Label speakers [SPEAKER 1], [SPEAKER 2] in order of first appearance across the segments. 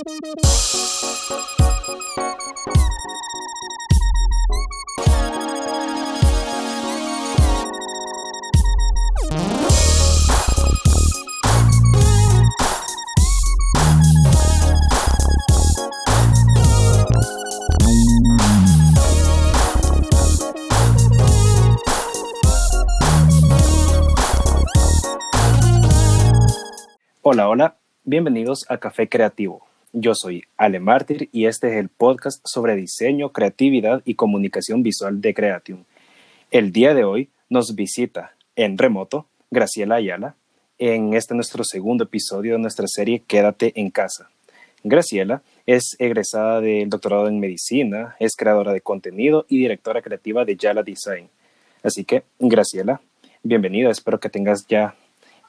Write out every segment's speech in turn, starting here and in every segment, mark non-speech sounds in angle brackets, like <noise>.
[SPEAKER 1] Hola, hola, bienvenidos a Café Creativo. Yo soy Ale Mártir y este es el podcast sobre diseño, creatividad y comunicación visual de Creatium. El día de hoy nos visita en remoto Graciela Ayala en este nuestro segundo episodio de nuestra serie Quédate en casa. Graciela es egresada del doctorado en medicina, es creadora de contenido y directora creativa de Yala Design. Así que, Graciela, bienvenida, espero que tengas ya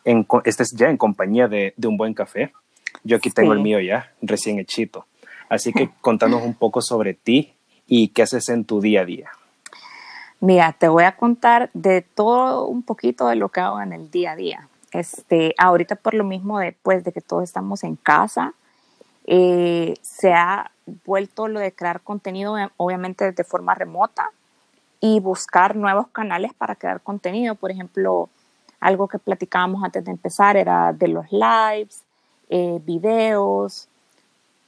[SPEAKER 1] en, estés ya en compañía de, un buen café. Yo aquí tengo el mío ya, recién hechito. Así que <laughs> contanos un poco sobre ti y qué haces en tu día a día.
[SPEAKER 2] Mira, te voy a contar de todo un poquito de lo que hago en el día a día. Este, ahorita por lo mismo después de que todos estamos en casa, eh, se ha vuelto lo de crear contenido obviamente de forma remota y buscar nuevos canales para crear contenido. Por ejemplo, algo que platicábamos antes de empezar era de los lives, eh, videos,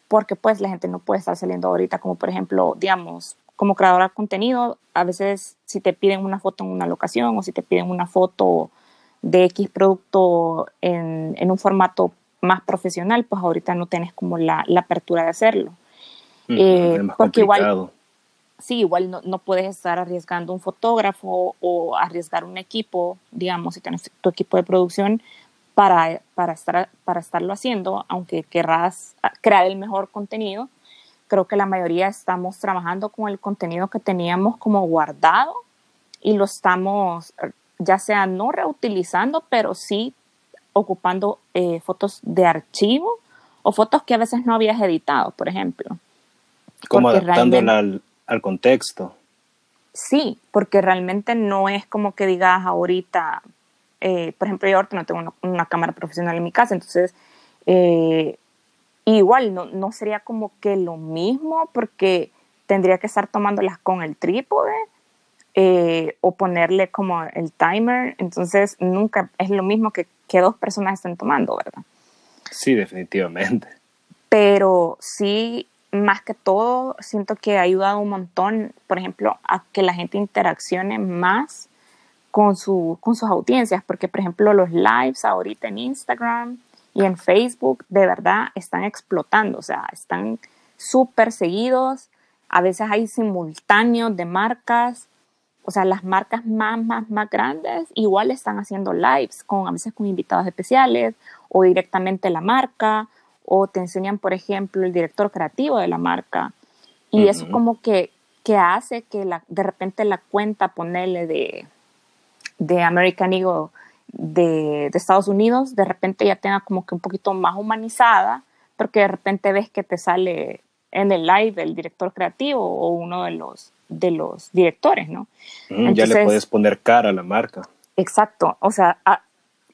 [SPEAKER 2] porque pues la gente no puede estar saliendo ahorita, como por ejemplo, digamos, como creadora de contenido, a veces si te piden una foto en una locación o si te piden una foto de X producto en, en un formato más profesional, pues ahorita no tienes como la, la apertura de hacerlo.
[SPEAKER 1] Mm, eh, porque igual
[SPEAKER 2] sí, igual no, no, puedes estar arriesgando un fotógrafo o arriesgar un equipo, digamos, si tienes tu equipo de producción para, para, estar, para estarlo haciendo, aunque querrás crear el mejor contenido. Creo que la mayoría estamos trabajando con el contenido que teníamos como guardado y lo estamos ya sea no reutilizando, pero sí ocupando eh, fotos de archivo o fotos que a veces no habías editado, por ejemplo.
[SPEAKER 1] Como adaptándola al, al contexto.
[SPEAKER 2] Sí, porque realmente no es como que digas ahorita, eh, por ejemplo, yo ahorita no tengo una, cámara profesional en mi casa, entonces eh, igual no, no, sería como que lo mismo porque tendría que estar tomándolas con el trípode eh, o ponerle como el timer, entonces nunca es lo mismo que, que dos personas estén tomando, ¿verdad?
[SPEAKER 1] Sí, definitivamente.
[SPEAKER 2] Pero sí más que todo, siento que ha ayudado un montón, por ejemplo, a que la gente interaccione más con, su, con sus audiencias, porque, por ejemplo, los lives ahorita en Instagram y en Facebook de verdad están explotando, o sea, están súper seguidos, a veces hay simultáneos de marcas, o sea, las marcas más, más, más grandes igual están haciendo lives, con, a veces con invitados especiales o directamente la marca o te enseñan, por ejemplo, el director creativo de la marca. Y eso como que, que hace que la, de repente la cuenta, ponerle de, de American Eagle de, de, Estados Unidos, de repente ya tenga como que un poquito más humanizada, porque de repente ves que te sale en el live el director creativo o uno de los, de los directores, ¿no?
[SPEAKER 1] ya le puedes poner cara a la marca.
[SPEAKER 2] Exacto, o sea,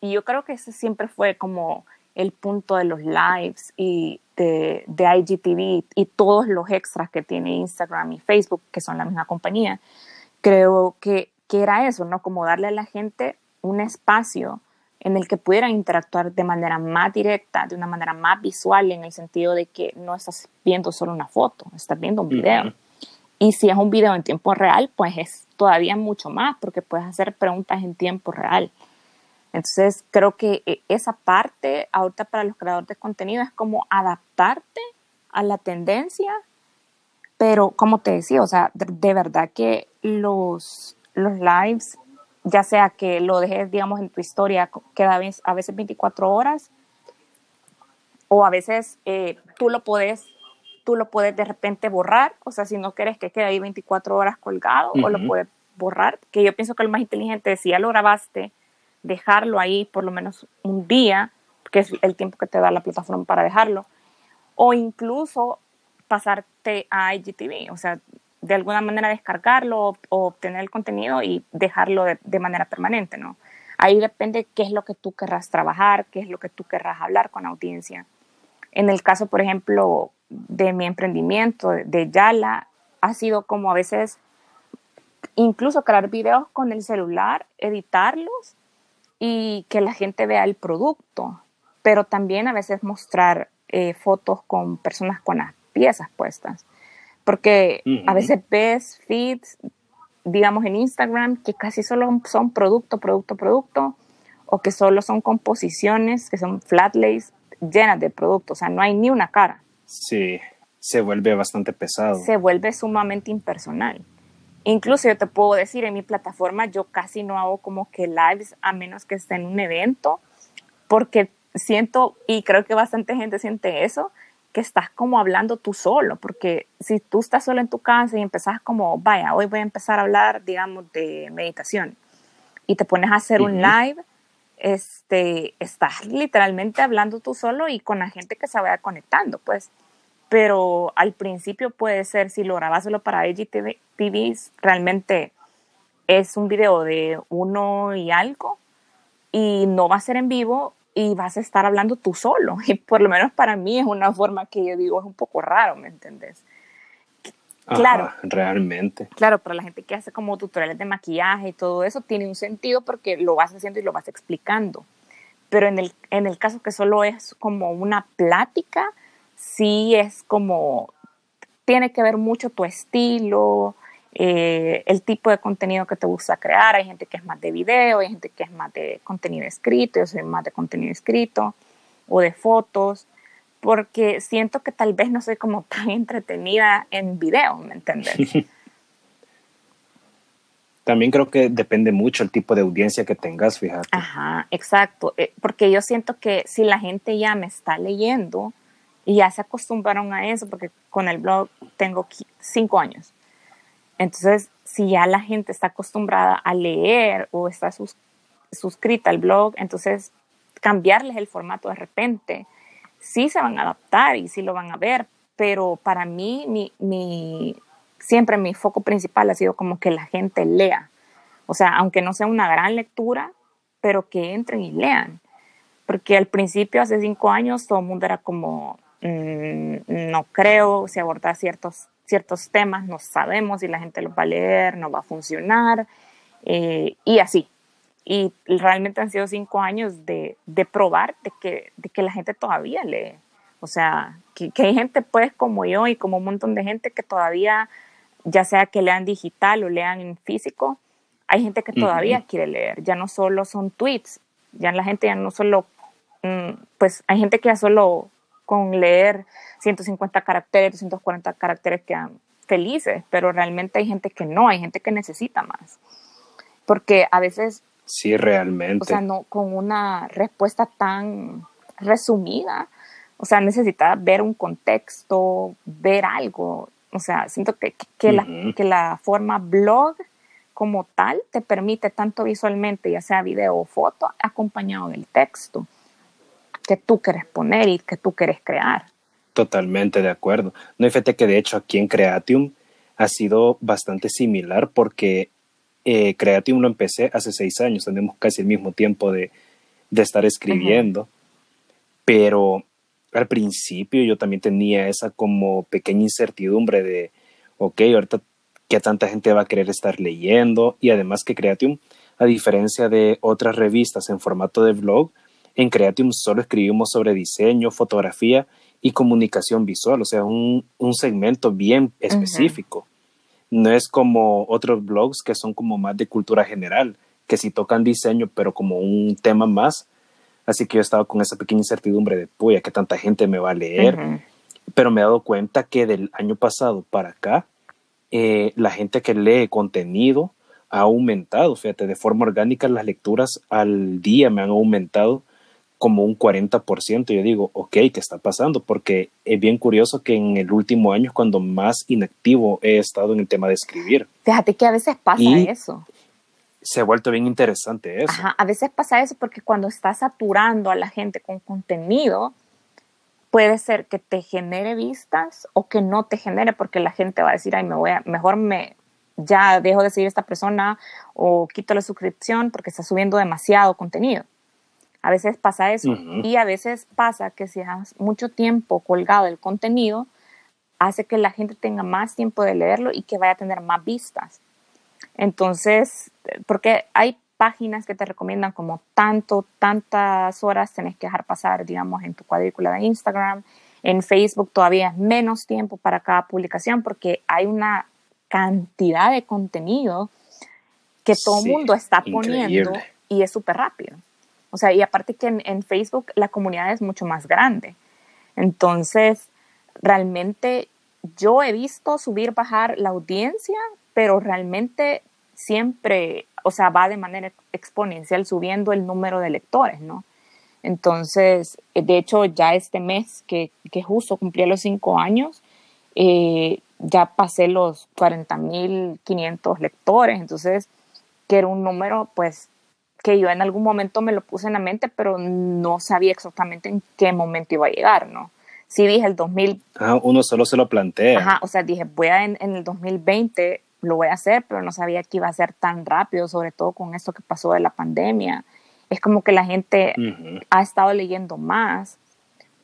[SPEAKER 2] y yo creo que ese siempre fue como el punto de los lives y de, de, IGTV y todos los extras que tiene Instagram y Facebook, que son la misma compañía, creo que, que era eso, ¿no? Como darle a la gente un espacio en el que pudieran interactuar de manera más directa, de una manera más visual, en el sentido de que no estás viendo solo una foto, estás viendo un video. Y si es un video en tiempo real, pues es todavía mucho más, porque puedes hacer preguntas en tiempo real. Entonces, creo que eh, esa parte ahorita para los creadores de contenido es como adaptarte a la tendencia, pero como te decía, o sea, de, verdad que los, los lives, ya sea que lo dejes, digamos, en tu historia, queda a veces 24 horas, o a veces eh, tú lo puedes tú lo puedes de repente borrar, o sea, si no quieres que quede ahí 24 horas colgado, o lo puedes borrar, que yo pienso que lo más inteligente es si ya lo grabaste, dejarlo ahí por lo menos un día, que es el tiempo que te da la plataforma para dejarlo, o incluso pasarte a IGTV, o sea, de alguna manera descargarlo o, obtener el contenido y dejarlo de, manera permanente, ¿no? Ahí depende qué es lo que tú querrás trabajar, qué es lo que tú querrás hablar con audiencia. En el caso, por ejemplo, de mi emprendimiento, de Yala, ha sido como a veces incluso crear videos con el celular, editarlos y que la gente vea el producto, pero también a veces mostrar eh, fotos con personas con las piezas puestas, porque a veces ves feeds, digamos en Instagram, que casi solo son producto, producto, producto, o que solo son composiciones, que son flat lays llenas de producto, o sea, no hay ni una cara.
[SPEAKER 1] Sí, se vuelve bastante pesado.
[SPEAKER 2] Se vuelve sumamente impersonal. Incluso yo te puedo decir, en mi plataforma yo casi no hago como que lives a menos que esté en un evento, porque siento, y creo que bastante gente siente eso, que estás como hablando tú solo, porque si tú estás solo en tu casa y empezás como, vaya, hoy voy a empezar a hablar, digamos, de meditación, y te pones a hacer un live, este, estás literalmente hablando tú solo y con la gente que se vaya conectando, pues. Pero al principio puede ser, si lo grabas solo para IGTV, realmente es un video de uno y algo y no va a ser en vivo y vas a estar hablando tú solo. <laughs> Y por lo menos para mí es una forma que yo digo es un poco raro, ¿me entendés?
[SPEAKER 1] claro. Realmente.
[SPEAKER 2] Claro, para la gente que hace como tutoriales de maquillaje y todo eso tiene un sentido porque lo vas haciendo y lo vas explicando. Pero en el, en el caso que solo es como una plática, sí es como, tiene que ver mucho tu estilo, eh, el tipo de contenido que te gusta crear. Hay gente que es más de video, hay gente que es más de contenido escrito, yo soy más de contenido escrito o de fotos, porque siento que tal vez no soy como <laughs> tan entretenida en video, ¿me entiendes? <laughs>
[SPEAKER 1] También creo que depende mucho el tipo de audiencia que tengas, fíjate.
[SPEAKER 2] Ajá, exacto, eh, porque yo siento que si la gente ya me está leyendo, y ya se acostumbraron a eso porque con el blog tengo cinco años. Entonces, si ya la gente está acostumbrada a leer o está suscrita al blog, entonces cambiarles el formato de repente, sí se van a adaptar y sí lo van a ver, pero para mí, mi, siempre mi foco principal ha sido como que la gente lea. O sea, aunque no sea una gran lectura, pero que entren y lean. Porque al principio, hace cinco años, todo el mundo era como, Mm, no creo, si abordar ciertos, ciertos temas, no sabemos si la gente los va a leer, no va a funcionar, eh, y así. Y realmente han sido cinco años de, de probar de que, de que la gente todavía lee. O sea, que, hay gente pues como yo y como un montón de gente que todavía, ya sea que lean digital o lean en físico, hay gente que todavía quiere leer. Ya no solo son tweets, ya la gente ya no solo, mm, pues hay gente que ya solo con leer 150 caracteres, 240 caracteres quedan felices, pero realmente hay gente que no, hay gente que necesita más. Porque a veces...
[SPEAKER 1] Sí, realmente.
[SPEAKER 2] O sea, no, con una respuesta tan resumida, o sea, necesita ver un contexto, ver algo. O sea, siento que, que, la, que la forma blog como tal te permite tanto visualmente, ya sea video o foto, acompañado del texto que tú quieres poner y que tú quieres crear.
[SPEAKER 1] Totalmente de acuerdo. No hay fíjate que de hecho aquí en Creatium ha sido bastante similar porque eh, Creatium lo empecé hace seis años, tenemos casi el mismo tiempo de, estar escribiendo, pero al principio yo también tenía esa como pequeña incertidumbre de, ok, ahorita qué tanta gente va a querer estar leyendo y además que Creatium, a diferencia de otras revistas en formato de blog, en Creatium solo escribimos sobre diseño, fotografía y comunicación visual, o sea, un, segmento bien específico. No es como otros blogs que son como más de cultura general, que sí tocan diseño, pero como un tema más. Así que yo he estado con esa pequeña incertidumbre de, puya, que tanta gente me va a leer. Pero me he dado cuenta que del año pasado para acá, eh, la gente que lee contenido ha aumentado. Fíjate, de forma orgánica las lecturas al día me han aumentado como un 40%. Yo digo, ok, ¿qué está pasando? Porque es bien curioso que en el último año es cuando más inactivo he estado en el tema de escribir.
[SPEAKER 2] Fíjate que a veces pasa eso.
[SPEAKER 1] Se ha vuelto bien interesante eso.
[SPEAKER 2] Ajá, a veces pasa eso porque cuando estás saturando a la gente con contenido, puede ser que te genere vistas o que no te genere porque la gente va a decir, ay, me voy a, mejor me, ya dejo de seguir a esta persona o quito la suscripción porque está subiendo demasiado contenido. A veces pasa eso y a veces pasa que si has mucho tiempo colgado el contenido, hace que la gente tenga más tiempo de leerlo y que vaya a tener más vistas. Entonces, porque hay páginas que te recomiendan como tanto, tantas horas tenés que dejar pasar, digamos, en tu cuadrícula de Instagram. En Facebook todavía es menos tiempo para cada publicación porque hay una cantidad de contenido que todo el mundo está poniendo y es súper rápido. O sea, y aparte que en, Facebook la comunidad es mucho más grande. Entonces, realmente yo he visto subir, bajar la audiencia, pero realmente siempre, o sea, va de manera exponencial subiendo el número de lectores, ¿no? Entonces, de hecho, ya este mes que, que justo cumplí los cinco años, eh, ya pasé los 40.500 lectores, entonces, que era un número, pues, que yo en algún momento me lo puse en la mente, pero no sabía exactamente en qué momento iba a llegar, ¿no? Sí dije el 2000.
[SPEAKER 1] Ah, uno solo se lo plantea.
[SPEAKER 2] Ajá, o sea, dije, voy a en, en el 2020 lo voy a hacer, pero no sabía que iba a ser tan rápido, sobre todo con esto que pasó de la pandemia. Es como que la gente ha estado leyendo más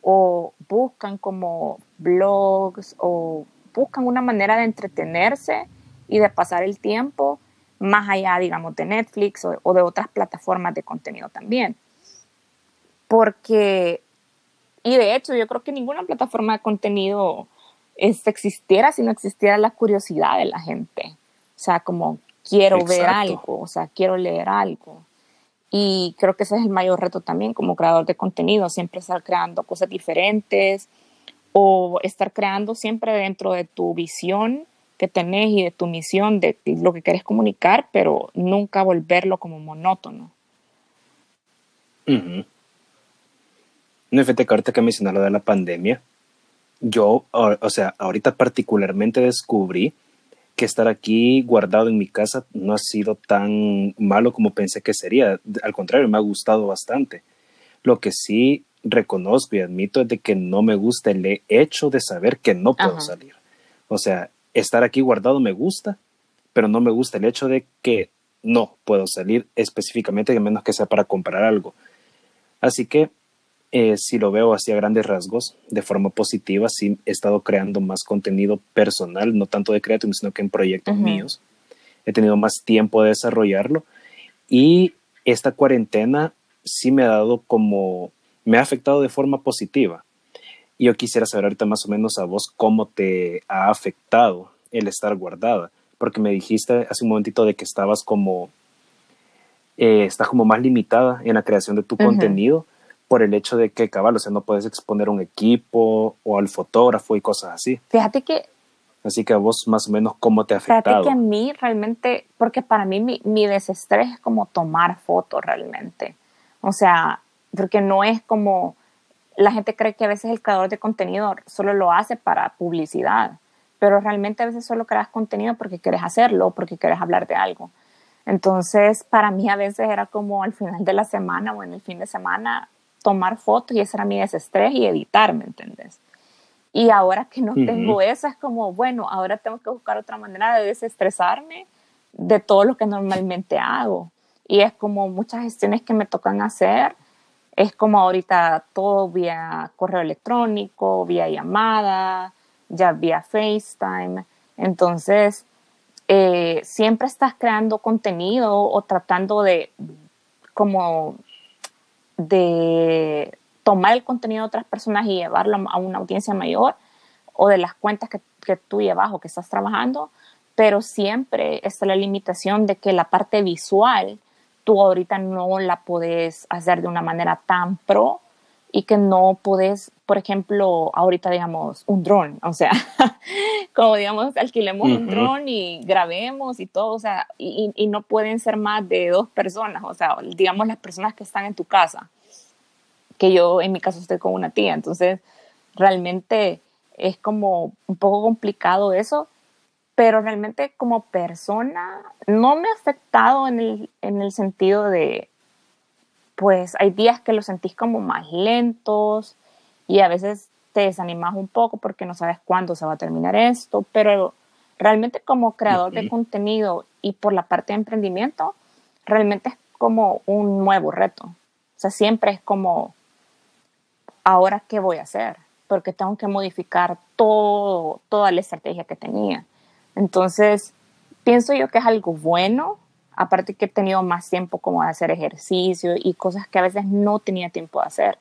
[SPEAKER 2] o buscan como blogs o buscan una manera de entretenerse y de pasar el tiempo más allá, digamos, de Netflix o, de otras plataformas de contenido también. Porque, y de hecho, yo creo que ninguna plataforma de contenido existiera si no existiera la curiosidad de la gente. O sea, como quiero ver algo, o sea, quiero leer algo. Y creo que ese es el mayor reto también como creador de contenido, siempre estar creando cosas diferentes o estar creando siempre dentro de tu visión que tenés y de tu misión, de lo que querés comunicar, pero nunca volverlo como monótono.
[SPEAKER 1] Uh No, fíjate que ahorita que mencionaste lo de la pandemia, yo, o sea, ahorita particularmente descubrí que estar aquí guardado en mi casa no ha sido tan malo como pensé que sería. Al contrario, me ha gustado bastante. Lo que sí reconozco y admito es de que no me gusta el hecho de saber que no puedo salir. O sea, estar aquí guardado me gusta, pero no me gusta el hecho de que no puedo salir específicamente, a menos que sea para comprar algo. Así que eh, si lo veo así a grandes rasgos, de forma positiva, sí he estado creando más contenido personal, no tanto de Creative, sino que en proyectos míos. He tenido más tiempo de desarrollarlo y esta cuarentena sí me ha dado como, me ha afectado de forma positiva. Y yo quisiera saber ahorita más o menos a vos cómo te ha afectado el estar guardada, porque me dijiste hace un momentito de que estabas como, eh, estás como más limitada en la creación de tu contenido por el hecho de que, cabal, o sea, no puedes exponer un equipo o al fotógrafo y cosas así.
[SPEAKER 2] Fíjate que...
[SPEAKER 1] Así que a vos más o menos, ¿cómo te ha afectado?
[SPEAKER 2] Fíjate que a mí realmente, porque para mí mi, mi desestrés es como tomar fotos realmente. O sea, porque no es como... La gente cree que a veces el creador de contenido solo lo hace para publicidad, pero realmente a veces solo creas contenido porque quieres hacerlo, porque quieres hablar de algo. Entonces, para mí a veces era como al final de la semana o en el fin de semana, tomar fotos y ese era mi desestrés y editar, ¿me entiendes? Y ahora que no tengo eso, es como, bueno, ahora tengo que buscar otra manera de desestresarme de todo lo que normalmente hago. Y es como muchas gestiones que me tocan hacer, es como ahorita todo vía correo electrónico, vía llamada, ya vía FaceTime. Entonces, eh, siempre estás creando contenido o tratando de como de tomar el contenido de otras personas y llevarlo a una audiencia mayor o de las cuentas que, que tú llevas o que estás trabajando, pero siempre está la limitación de que la parte visual tú ahorita no la puedes hacer de una manera tan pro y que no puedes, por ejemplo, ahorita digamos un dron, o sea, <laughs> como digamos, alquilemos un dron y grabemos y todo, o sea, y, y, no pueden ser más de dos personas, o sea, digamos las personas que están en tu casa, que yo en mi caso estoy con una tía, entonces realmente es como un poco complicado eso, pero realmente como persona no me ha afectado en el, en el sentido de pues hay días que los sentís como más lentos y a veces te desanimas un poco porque no sabes cuándo se va a terminar esto, pero realmente como creador de contenido y por la parte de emprendimiento, realmente es como un nuevo reto. O Entonces siempre es como, ahora qué voy a hacer, porque tengo que modificar todo, toda la estrategia que tenía. Entonces, pienso yo que es algo bueno, aparte que he tenido más tiempo como de hacer ejercicio y cosas que a veces no tenía tiempo de hacer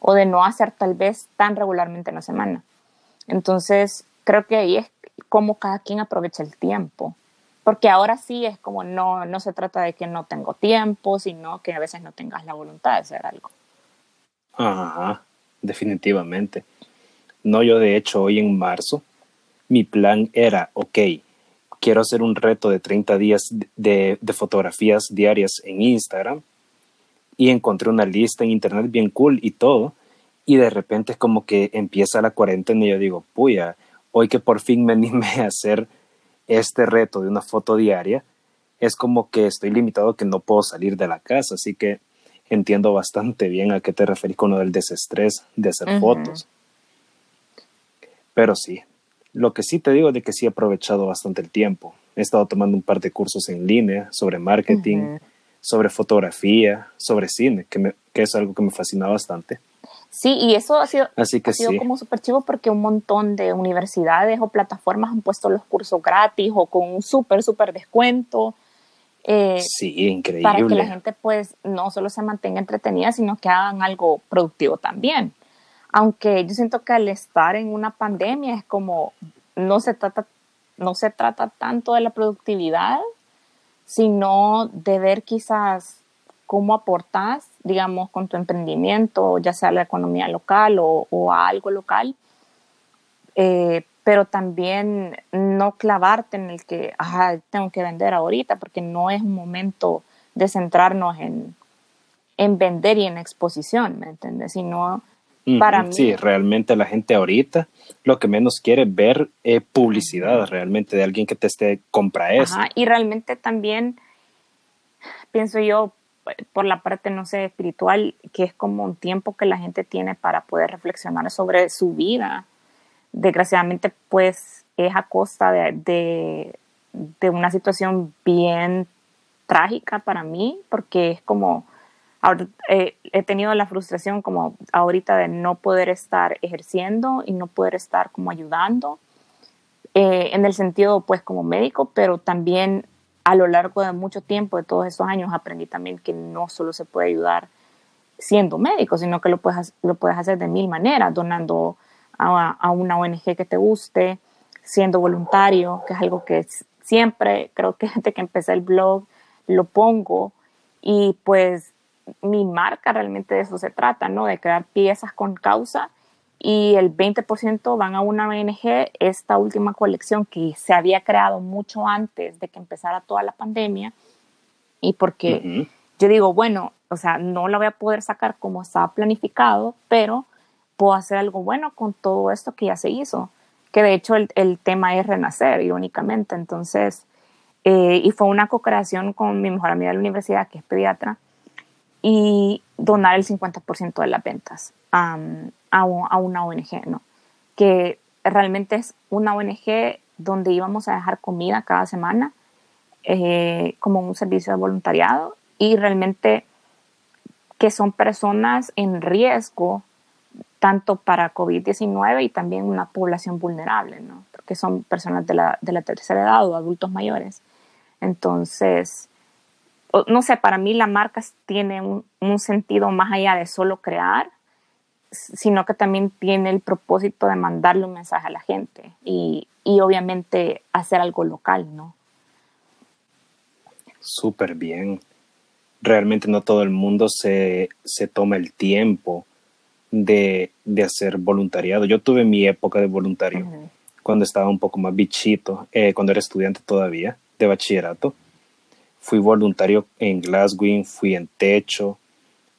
[SPEAKER 2] o de no hacer tal vez tan regularmente en la semana. Entonces, creo que ahí es como cada quien aprovecha el tiempo. Porque ahora sí es como no, no se trata de que no tengo tiempo, sino que a veces no tengas la voluntad de hacer algo.
[SPEAKER 1] Ajá, definitivamente. No, yo de hecho hoy en marzo, mi plan era, ok, quiero hacer un reto de 30 días de, de fotografías diarias en Instagram y encontré una lista en internet bien cool y todo. Y de repente es como que empieza la cuarentena y yo digo, puya, hoy que por fin me <laughs> animé a hacer este reto de una foto diaria, es como que estoy limitado que no puedo salir de la casa. Así que entiendo bastante bien a qué te referís con lo del desestrés de hacer fotos. Pero sí, lo que sí te digo es de que sí he aprovechado bastante el tiempo. He estado tomando un par de cursos en línea sobre marketing, sobre fotografía, sobre cine, que, que, es algo que me fascina bastante.
[SPEAKER 2] Sí, y eso ha sido, Así que ha sido como súper chivo porque un montón de universidades o plataformas han puesto los cursos gratis o con un súper, súper descuento.
[SPEAKER 1] Eh, sí, increíble.
[SPEAKER 2] Para que la gente pues no solo se mantenga entretenida, sino que hagan algo productivo también. Aunque yo siento que al estar en una pandemia es como, no se trata, no se trata tanto de la productividad, sino de ver quizás cómo aportas, digamos, con tu emprendimiento, ya sea la economía local o, a algo local, eh, pero también no clavarte en el que, tengo que vender ahorita, porque no es un momento de centrarnos en, en vender y en exposición, ¿me entiendes? Sino para mí.
[SPEAKER 1] Sí, realmente la gente ahorita lo que menos quiere ver es publicidad realmente de alguien que te esté compra eso.
[SPEAKER 2] y realmente también pienso yo por la parte, no sé, espiritual, que es como un tiempo que la gente tiene para poder reflexionar sobre su vida. Desgraciadamente, pues es a costa de, de una situación bien trágica para mí, porque es como eh, he tenido la frustración como ahorita de no poder estar ejerciendo y no poder estar como ayudando eh, en el sentido pues como médico, pero también a lo largo de mucho tiempo, de todos esos años, aprendí también que no solo se puede ayudar siendo médico, sino que lo puedes, lo puedes hacer de mil maneras, donando a, a una ONG que te guste, siendo voluntario, que es algo que siempre, creo que desde que empecé el blog, lo pongo y pues mi marca realmente de eso se trata, ¿no? De crear piezas con causa y el 20% van a una ONG, esta última colección que se había creado mucho antes de que empezara toda la pandemia y porque yo digo, bueno, o sea, no la voy a poder sacar como estaba planificado, pero puedo hacer algo bueno con todo esto que ya se hizo, que de hecho el, el tema es renacer, irónicamente, entonces, eh, y fue una co-creación con mi mejor amiga de la universidad, que es pediatra, y donar el 50% de las ventas a, a, una ONG, ¿no? Que realmente es una ONG donde íbamos a dejar comida cada semana eh, como un servicio de voluntariado y realmente que son personas en riesgo tanto para COVID-19 y también una población vulnerable, ¿no? Porque son personas de la, de la tercera edad o adultos mayores. Entonces, no sé, para mí la marca tiene un, sentido más allá de solo crear, sino que también tiene el propósito de mandarle un mensaje a la gente y, obviamente hacer algo local, ¿no?
[SPEAKER 1] Súper bien. Realmente no todo el mundo se, toma el tiempo de, hacer voluntariado. Yo tuve mi época de voluntario cuando estaba un poco más bichito, eh, cuando era estudiante todavía de bachillerato fui voluntario en Glasgow, fui en techo,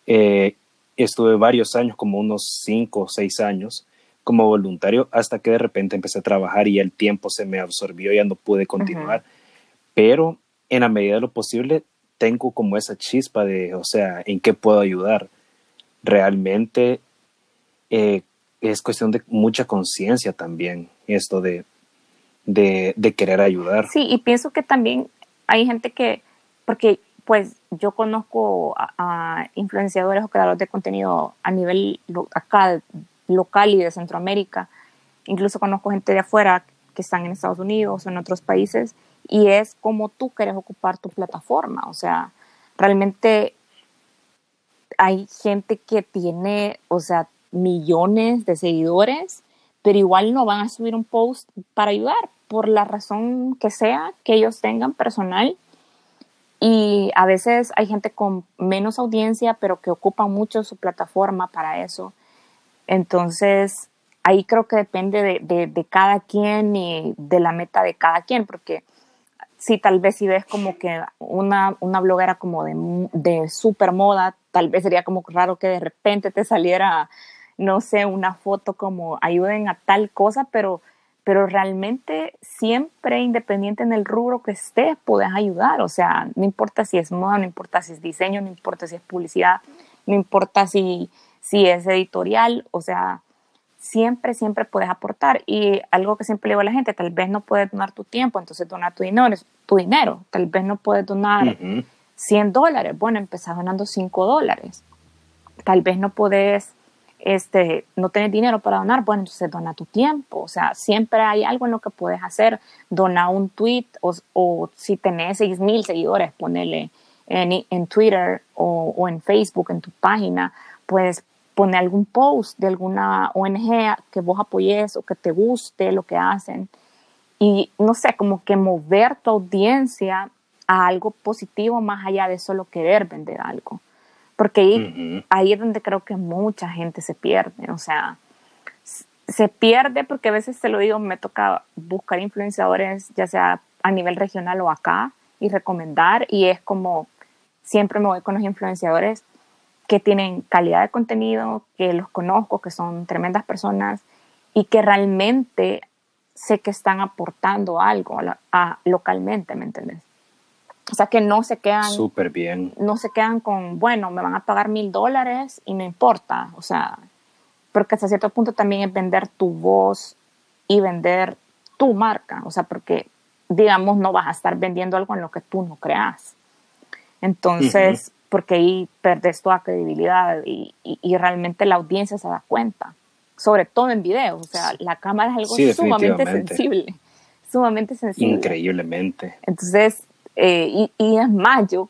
[SPEAKER 1] eh, estuve varios años, como unos cinco o seis años como voluntario, hasta que de repente empecé a trabajar y el tiempo se me absorbió, ya no pude continuar, pero en la medida de lo posible tengo como esa chispa de, o sea, ¿en qué puedo ayudar? Realmente eh, es cuestión de mucha conciencia también, esto de, de, de, querer ayudar.
[SPEAKER 2] Sí, y pienso que también hay gente que porque pues yo conozco a, influenciadores o creadores de contenido a nivel acá local y de Centroamérica. Incluso conozco gente de afuera que están en Estados Unidos o en otros países y es como tú quieres ocupar tu plataforma. O sea, realmente hay gente que tiene, o sea, millones de seguidores, pero igual no van a subir un post para ayudar por la razón que sea que ellos tengan personal y a veces hay gente con menos audiencia, pero que ocupa mucho su plataforma para eso. Entonces, ahí creo que depende de, de, cada quien y de la meta de cada quien, porque si tal vez si ves como que una, una bloguera como de, de super moda, tal vez sería como raro que de repente te saliera, no sé, una foto como ayuden a tal cosa, pero pero realmente siempre, independiente en el rubro que estés, puedes ayudar. O sea, no importa si es moda, no importa si es diseño, no importa si es publicidad, no importa si, si es editorial, o sea, siempre, siempre puedes aportar. Y algo que siempre le digo a la gente, tal vez no puedes donar tu tiempo, entonces donar tu dinero, tu dinero. Tal vez no puedes donar 100 dólares, bueno, empezás donando 5 dólares. Tal vez no puedes este, no tienes dinero para donar, bueno, entonces dona tu tiempo. O sea, siempre hay algo en lo que puedes hacer. Dona un tweet o, si tenés 6 mil seguidores, ponele en, en Twitter o, o, en Facebook, en tu página, puedes poner algún post de alguna ONG que vos apoyes o que te guste lo que hacen. Y no sé, como que mover tu audiencia a algo positivo más allá de solo querer vender algo porque ahí, ahí es donde creo que mucha gente se pierde, o sea, se pierde porque a veces te lo digo, me toca buscar influenciadores, ya sea a nivel regional o acá, y recomendar, y es como, siempre me voy con los influenciadores que tienen calidad de contenido, que los conozco, que son tremendas personas y que realmente sé que están aportando algo a, localmente, ¿me entiendes? O sea, que no se quedan.
[SPEAKER 1] Súper bien.
[SPEAKER 2] No se quedan con, bueno, me van a pagar mil dólares y no importa. O sea, porque hasta cierto punto también es vender tu voz y vender tu marca. O sea, porque, digamos, no vas a estar vendiendo algo en lo que tú no creas. Entonces, porque ahí perdes toda credibilidad y, y, realmente la audiencia se da cuenta. Sobre todo en video. O sea, la cámara es algo sumamente sensible. Sumamente sensible.
[SPEAKER 1] Increíblemente.
[SPEAKER 2] Entonces, eh, y, es más, yo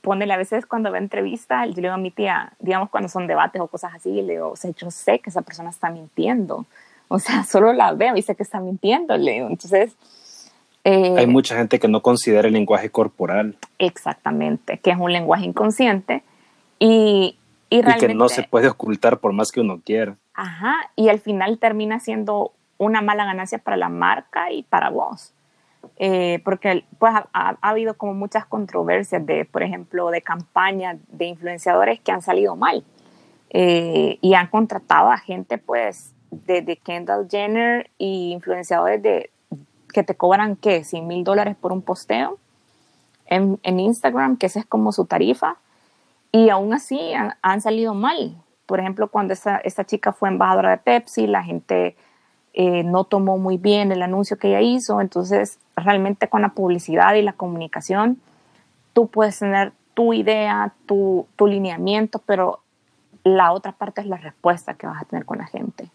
[SPEAKER 2] ponele a veces cuando veo entrevistas, yo le digo a mi tía, digamos cuando son debates o cosas así, le digo, o sea, yo sé que esa persona está mintiendo. O sea, <laughs> solo la veo y sé que está mintiendo, le digo. Entonces...
[SPEAKER 1] Eh, Hay mucha gente que no considera el lenguaje corporal.
[SPEAKER 2] Exactamente, que es un lenguaje inconsciente y, y,
[SPEAKER 1] y que no se puede ocultar por más que uno quiera.
[SPEAKER 2] Ajá, y al final termina siendo una mala ganancia para la marca y para vos. Eh, porque pues ha, habido como muchas controversias de, por ejemplo, de campañas de influenciadores que han salido mal eh, y han contratado a gente pues de, Kendall Jenner y influenciadores de que te cobran qué, 100 mil dólares por un posteo en, en, Instagram, que esa es como su tarifa, y aún así han, han salido mal. Por ejemplo, cuando esta, esta chica fue embajadora de Pepsi, la gente eh, no tomó muy bien el anuncio que ella hizo, entonces realmente con la publicidad y la comunicación tú puedes tener tu idea, tu, tu lineamiento, pero la otra parte es la respuesta que vas a tener con la gente.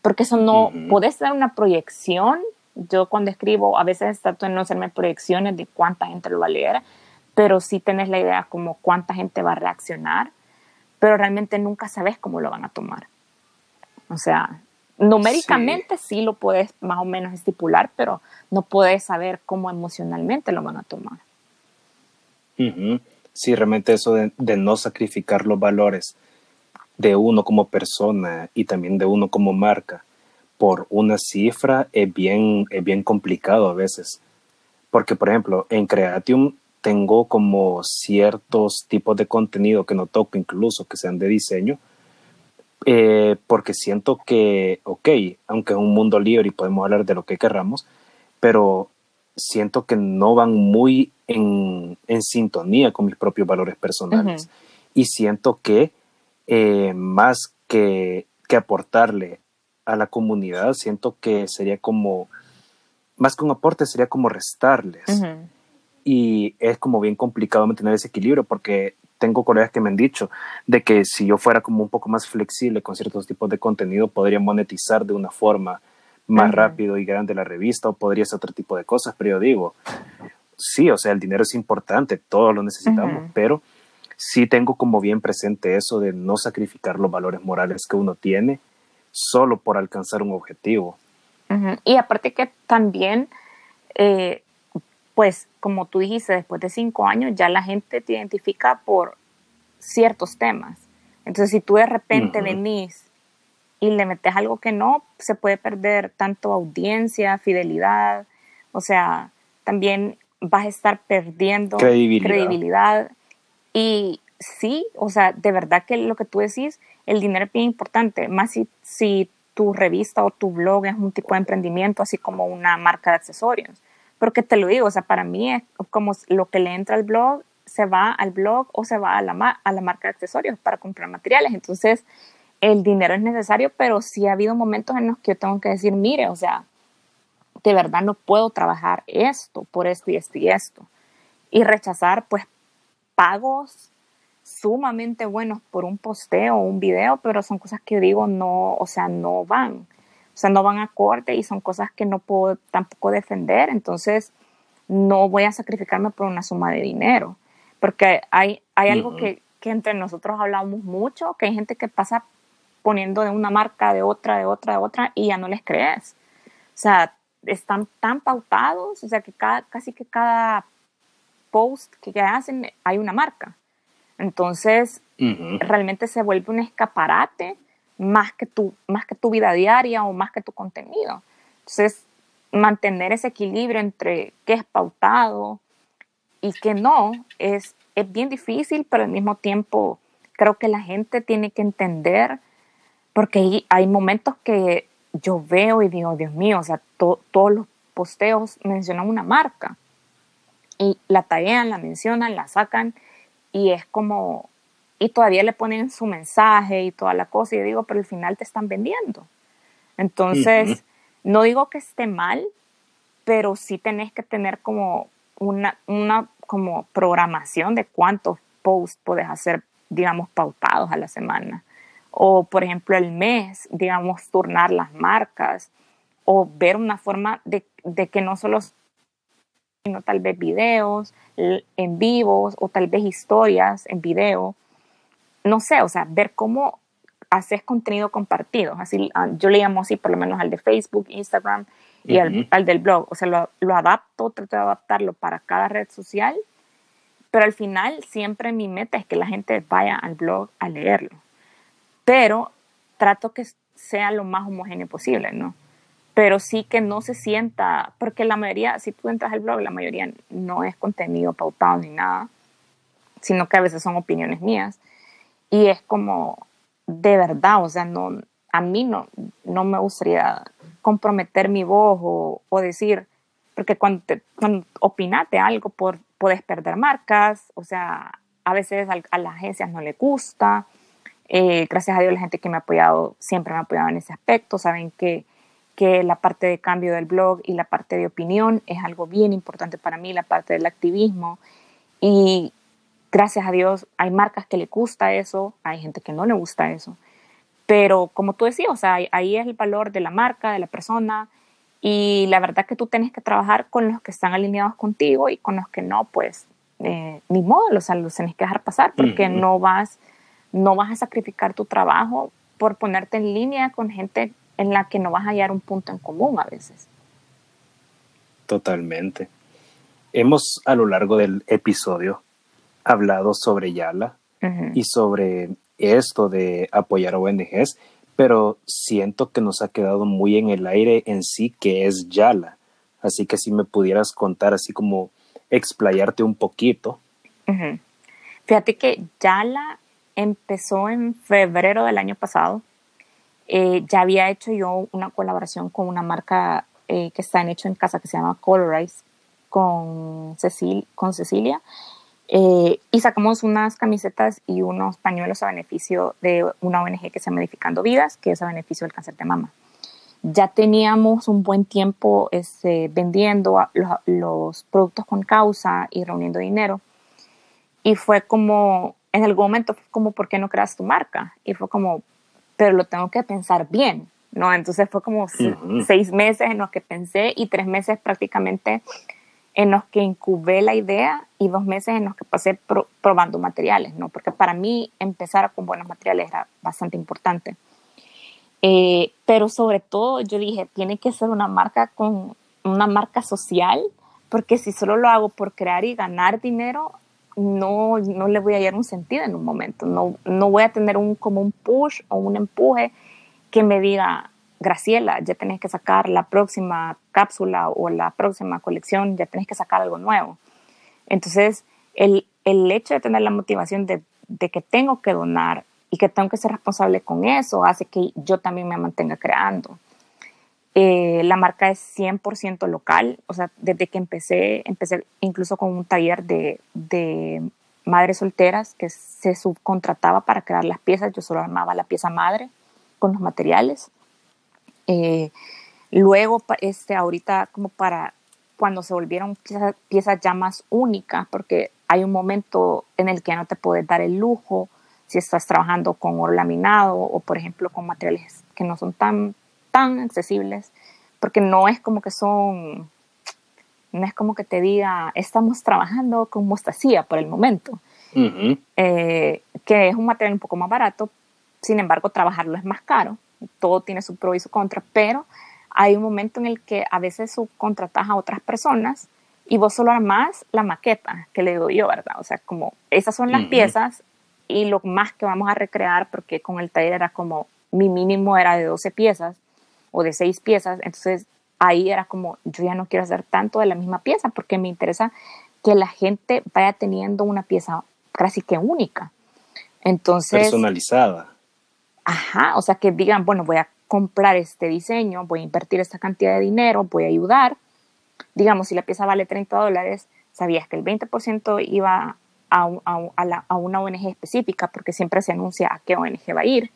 [SPEAKER 2] Porque eso no, puedes dar una proyección. Yo cuando escribo, a veces trato de no hacerme proyecciones de cuánta gente lo va a leer, pero sí tenés la idea como cuánta gente va a reaccionar, pero realmente nunca sabes cómo lo van a tomar. O sea, numéricamente sí. lo puedes más o menos estipular, pero no puedes saber cómo emocionalmente lo van a tomar.
[SPEAKER 1] Sí, realmente eso de, no sacrificar los valores de uno como persona y también de uno como marca por una cifra es bien, es bien complicado a veces. Porque, por ejemplo, en Creatium tengo como ciertos tipos de contenido que no toco, incluso que sean de diseño, eh, porque siento que, ok, aunque es un mundo libre y podemos hablar de lo que querramos, pero siento que no van muy en, en sintonía con mis propios valores personales. Y siento que eh, más que, que aportarle a la comunidad, siento que sería como, más que un aporte, sería como restarles. y es como bien complicado mantener ese equilibrio porque tengo colegas que me han dicho de que si yo fuera como un poco más flexible con ciertos tipos de contenido, podría monetizar de una forma más rápido y grande la revista o podría ser otro tipo de cosas, pero yo digo, sí, o sea, el dinero es importante, todos lo necesitamos, pero sí tengo como bien presente eso de no sacrificar los valores morales que uno tiene solo por alcanzar un objetivo.
[SPEAKER 2] Y aparte que también, eh, pues como tú dijiste, después de cinco años ya la gente te identifica por ciertos temas. Entonces, si tú de repente venís y le metes algo que no, se puede perder tanto audiencia, fidelidad, o sea, también vas a estar perdiendo credibilidad. Y sí, o sea, de verdad que lo que tú decís, el dinero es bien importante, más si, si tu revista o tu blog es un tipo de emprendimiento, así como una marca de accesorios. Porque te lo digo, o sea, para mí es como lo que le entra al blog, se va al blog o se va a la, a la marca de accesorios para comprar materiales. Entonces, el dinero es necesario, pero sí ha habido momentos en los que yo tengo que decir, mire, o sea, de verdad no puedo trabajar esto por esto y esto y esto. Y rechazar, pues, pagos sumamente buenos por un posteo o un video, pero son cosas que digo no, o sea, no van. O sea, no van a corte y son cosas que no puedo tampoco defender, entonces no voy a sacrificarme por una suma de dinero. Porque hay, hay algo que, que entre nosotros hablamos mucho, que hay gente que pasa poniendo de una marca, de otra, de otra, de otra, y ya no les crees. O sea, están tan pautados, o sea, que cada, casi que cada post que hacen hay una marca. Entonces, realmente se vuelve un escaparate más que, tu, más que tu vida diaria o más que tu contenido. Entonces, mantener ese equilibrio entre qué es pautado y qué no es, es bien difícil, pero al mismo tiempo creo que la gente tiene que entender, porque hay, momentos que yo veo y digo, Dios mío, o sea, todos los posteos mencionan una marca y la taguean, la mencionan, la sacan y es como, y todavía le ponen su mensaje y toda la cosa y yo digo, pero al final te están vendiendo. Entonces, no digo que esté mal, pero sí tenés que tener como una, una como programación de cuántos posts puedes hacer, digamos, pautados a la semana o por ejemplo el mes, digamos, turnar las marcas o ver una forma de, que no solo sino tal vez videos en vivos o tal vez historias en video, no sé, o sea, ver cómo haces contenido compartido, así ah, yo le llamo así por lo menos al de Facebook, Instagram y al, al, del blog, o sea, lo, lo adapto, trato de adaptarlo para cada red social, pero al final siempre mi meta es que la gente vaya al blog a leerlo pero trato que sea lo más homogéneo posible, ¿no? Pero sí que no se sienta, porque la mayoría, si tú entras al blog, la mayoría no es contenido pautado ni nada, sino que a veces son opiniones mías. Y es como, de verdad, o sea, no, a mí no, no me gustaría comprometer mi voz o, decir, porque cuando, te, cuando opinate algo, por, puedes perder marcas, o sea, a veces a, a las agencias no les gusta, eh, gracias a Dios la gente que me ha apoyado siempre me ha apoyado en ese aspecto. Saben que, que la parte de cambio del blog y la parte de opinión es algo bien importante para mí, la parte del activismo. Y gracias a Dios hay marcas que le gusta eso, hay gente que no le gusta eso. Pero como tú decías, o sea, ahí es el valor de la marca, de la persona. Y la verdad que tú tienes que trabajar con los que están alineados contigo y con los que no, pues eh, ni modo, o sea, los tienes que dejar pasar porque no vas no vas a sacrificar tu trabajo por ponerte en línea con gente en la que no vas a hallar un punto en común a veces.
[SPEAKER 1] Totalmente. Hemos a lo largo del episodio hablado sobre Yala y sobre esto de apoyar a ONGs, pero siento que nos ha quedado muy en el aire en sí que es Yala. Así que si me pudieras contar, así como explayarte un poquito.
[SPEAKER 2] Fíjate que Yala empezó en febrero del año pasado. Eh, ya había hecho yo una colaboración con una marca eh, que está en hecho en casa que se llama Colorize con, Cecil, con Cecilia. Eh, y sacamos unas camisetas y unos pañuelos a beneficio de una ONG que se llama Edificando Vidas, que es a beneficio del cáncer de mama. ya teníamos un buen tiempo este, vendiendo los, los, productos con causa y reuniendo dinero. Y fue como, en algún momento, como, ¿por qué no creas tu marca? Y fue como, pero lo tengo que pensar bien, ¿no? Entonces fue como seis meses en los que pensé y tres meses prácticamente en los que incubé la idea y dos meses en los que pasé probando materiales, ¿no? Porque para mí empezar con buenos materiales era bastante importante. Eh, pero sobre todo yo dije, tiene que ser una marca con una marca social, porque si solo lo hago por crear y ganar dinero, no, no le voy a dar un sentido en un momento, no, no voy a tener un, como un push o un empuje que me diga, Graciela, ya tenés que sacar la próxima cápsula o la próxima colección, ya tenés que sacar algo nuevo. Entonces, el, el hecho de tener la motivación de, de, que tengo que donar y que tengo que ser responsable con eso hace que yo también me mantenga creando. Eh, la marca es 100% local, o sea, desde que empecé, empecé incluso con un taller de, de madres solteras que se subcontrataba para crear las piezas, yo solo armaba la pieza madre con los materiales eh, luego, este, ahorita como para cuando se volvieron piezas, ya más únicas, porque hay un momento en el que no te puedes dar el lujo si estás trabajando con oro laminado o, por ejemplo, con materiales que no son tan, tan accesibles, porque no es como que son, no es como que te diga, estamos trabajando con mostacía por el momento, eh, que es un material un poco más barato, sin embargo, trabajarlo es más caro todo tiene su pro y su contra, pero hay un momento en el que a veces subcontratas a otras personas y vos solo armás la maqueta que le doy yo, ¿verdad? O sea, como esas son las piezas y lo más que vamos a recrear, porque con el taller era como mi mínimo era de 12 piezas o de 6 piezas, entonces ahí era como yo ya no quiero hacer tanto de la misma pieza porque me interesa que la gente vaya teniendo una pieza casi que única. Entonces,
[SPEAKER 1] personalizada.
[SPEAKER 2] Ajá, o sea, que digan, bueno, voy a comprar este diseño, voy a invertir esta cantidad de dinero, voy a ayudar. Digamos, si la pieza vale 30 dólares, sabías que el 20% iba a, a, una ONG específica, porque siempre se anuncia a qué ONG va a ir.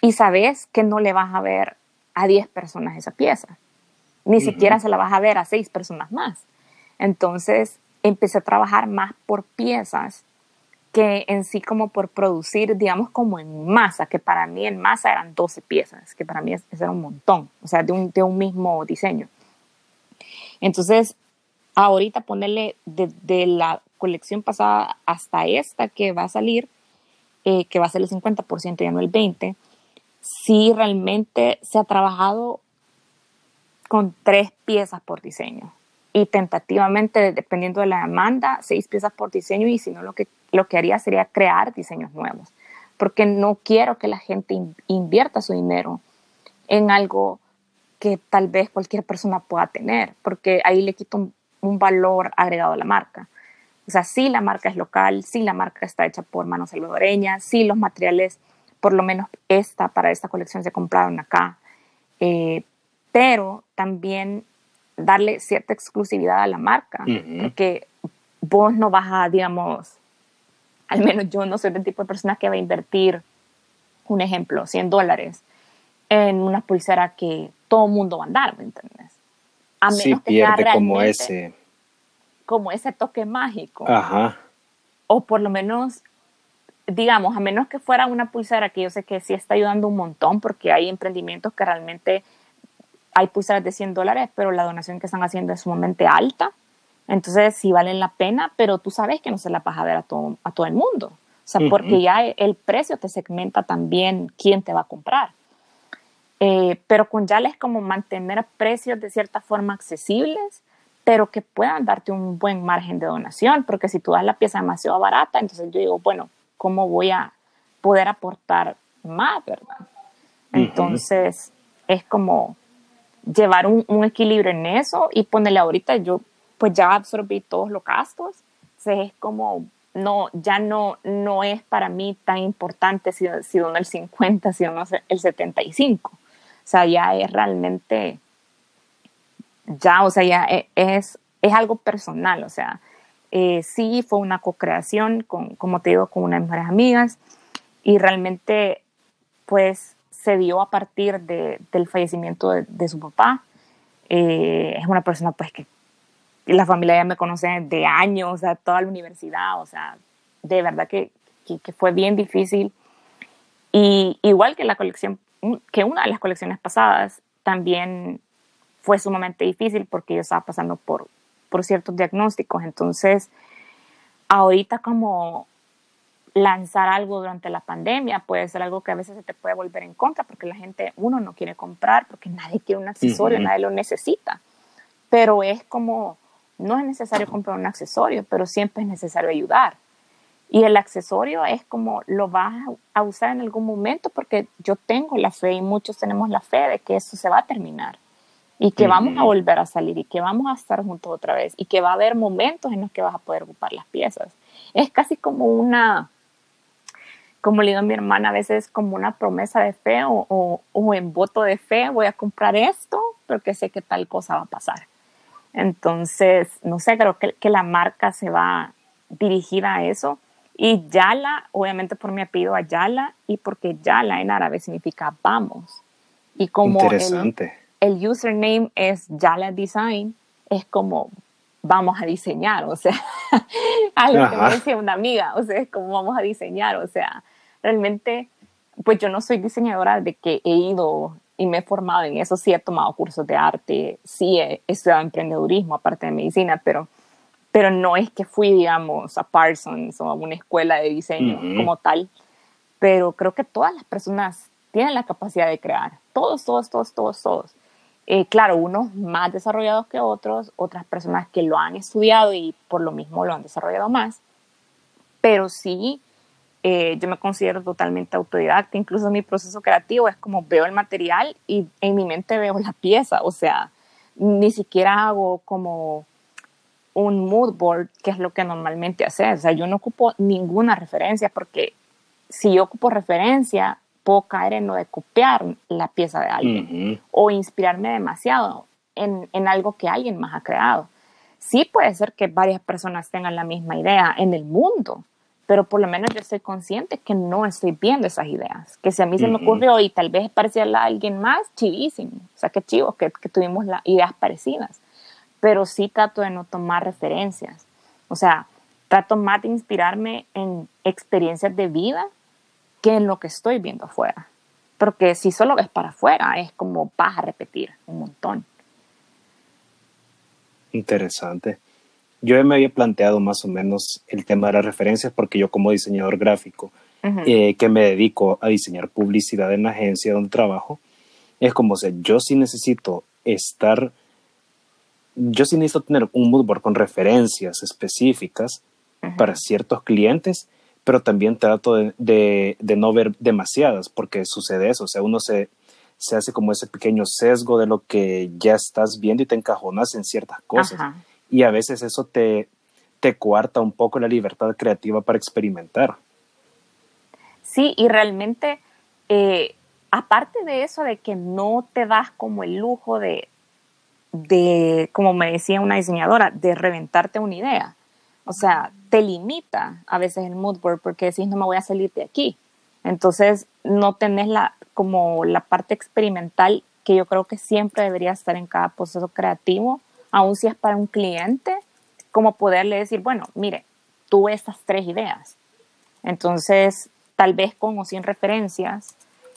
[SPEAKER 2] Y sabes que no le vas a ver a 10 personas esa pieza, ni siquiera se la vas a ver a 6 personas más. Entonces empecé a trabajar más por piezas que en sí como por producir, digamos, como en masa, que para mí en masa eran 12 piezas, que para mí es, era un montón, o sea, de un, de un mismo diseño. Entonces, ahorita ponerle de, la colección pasada hasta esta que va a salir, eh, que va a ser el 50%, ya no el 20%, sí realmente se ha trabajado con tres piezas por diseño y tentativamente, dependiendo de la demanda, seis piezas por diseño y si no, lo que, lo que haría sería crear diseños nuevos, porque no quiero que la gente invierta su dinero en algo que tal vez cualquier persona pueda tener, porque ahí le quito un, un valor agregado a la marca. O sea, sí la marca es local, sí la marca está hecha por manos salvadoreñas, sí los materiales, por lo menos esta, para esta colección se compraron acá, eh, pero también darle cierta exclusividad a la marca, porque vos no vas a, digamos, al menos yo no soy el tipo de persona que va a invertir, un ejemplo, 100 dólares en una pulsera que todo el mundo va a andar, ¿me entiendes?
[SPEAKER 1] A menos sí, que pierde como ese...
[SPEAKER 2] Como ese toque mágico.
[SPEAKER 1] Ajá.
[SPEAKER 2] O por lo menos, digamos, a menos que fuera una pulsera que yo sé que sí está ayudando un montón, porque hay emprendimientos que realmente hay pulseras de 100 dólares, pero la donación que están haciendo es sumamente alta. Entonces sí valen la pena, pero tú sabes que no se la vas a ver a todo, a todo el mundo. O sea, porque ya el precio te segmenta también quién te va a comprar. Eh, pero con Yale es como mantener precios de cierta forma accesibles, pero que puedan darte un buen margen de donación, porque si tú das la pieza demasiado barata, entonces yo digo, bueno, ¿cómo voy a poder aportar más, verdad? Entonces, es como, llevar un, equilibrio en eso y ponerle ahorita yo pues ya absorbí todos los gastos, es como no, ya no, no es para mí tan importante si, si uno el 50, si uno el 75. O sea, ya es realmente, ya, o sea, ya e, es, es algo personal, o sea, eh, sí fue una co-creación, con, como te digo, con unas mejores amigas y realmente, pues, se dio a partir de, del fallecimiento de, su papá. Eh, es una persona pues que la familia ya me conoce de años, o sea, toda la universidad, o sea, de verdad que, que, fue bien difícil. Y igual que la colección, que una de las colecciones pasadas, también fue sumamente difícil porque yo estaba pasando por, por ciertos diagnósticos. Entonces, ahorita como lanzar algo durante la pandemia puede ser algo que a veces se te puede volver en contra porque la gente, uno no quiere comprar porque nadie quiere un accesorio, nadie lo necesita. Pero es como, no es necesario comprar un accesorio, pero siempre es necesario ayudar. Y el accesorio es como lo vas a usar en algún momento porque yo tengo la fe y muchos tenemos la fe de que eso se va a terminar y que vamos a volver a salir y que vamos a estar juntos otra vez y que va a haber momentos en los que vas a poder ocupar las piezas. Es casi como una, como le digo a mi hermana, a veces como una promesa de fe o, o, en voto de fe, voy a comprar esto porque sé que tal cosa va a pasar. Entonces, no sé, creo que, que la marca se va dirigida a eso. Y Yala, obviamente por mi apellido Ayala y porque Yala en árabe significa vamos. Y como
[SPEAKER 1] Interesante.
[SPEAKER 2] El, el username es Yala Design, es como vamos a diseñar, o sea, <laughs> algo que me decía una amiga, o sea, es como vamos a diseñar, o sea, realmente, pues yo no soy diseñadora de que he ido y me he formado en eso, sí he tomado cursos de arte, sí he, estudiado emprendedurismo, aparte de medicina, pero, pero no es que fui, digamos, a Parsons o a una escuela de diseño como tal, pero creo que todas las personas tienen la capacidad de crear, todos, todos, todos, todos, todos. Eh, claro, unos más desarrollados que otros, otras personas que lo han estudiado y por lo mismo lo han desarrollado más, pero sí eh, yo me considero totalmente autodidacta, incluso mi proceso creativo es como veo el material y en mi mente veo la pieza, o sea, ni siquiera hago como un mood board, que es lo que normalmente hace, o sea, yo no ocupo ninguna referencia porque si yo ocupo referencia, puedo caer en lo de copiar la pieza de alguien o inspirarme demasiado en, en algo que alguien más ha creado. Sí puede ser que varias personas tengan la misma idea en el mundo, pero por lo menos yo estoy consciente que no estoy viendo esas ideas, que si a mí se me ocurrió y tal vez parecía a alguien más, chivísimo, o sea, qué chivo que, que tuvimos las ideas parecidas, pero sí trato de no tomar referencias, o sea, trato más de inspirarme en experiencias de vida que en lo que estoy viendo afuera, porque si solo ves para afuera es como vas a repetir un montón.
[SPEAKER 1] Interesante yo me había planteado más o menos el tema de las referencias porque yo como diseñador gráfico eh, que me dedico a diseñar publicidad en la agencia donde trabajo, es como, o yo sí necesito estar, yo sí necesito tener un moodboard con referencias específicas para ciertos clientes, pero también trato de, de, no ver demasiadas porque sucede eso, o sea, uno se, se hace como ese pequeño sesgo de lo que ya estás viendo y te encajonas en ciertas cosas y a veces eso te, te coarta un poco la libertad creativa para experimentar.
[SPEAKER 2] Sí, y realmente, eh, aparte de eso, de que no te das como el lujo de, de, como me decía una diseñadora, de reventarte una idea. O sea, te limita a veces el mood board porque decís no me voy a salir de aquí. Entonces no tenés la, como la parte experimental que yo creo que siempre debería estar en cada proceso creativo aun si es para un cliente, como poderle decir, bueno, mire, tuve estas tres ideas. Entonces, tal vez con o sin referencias,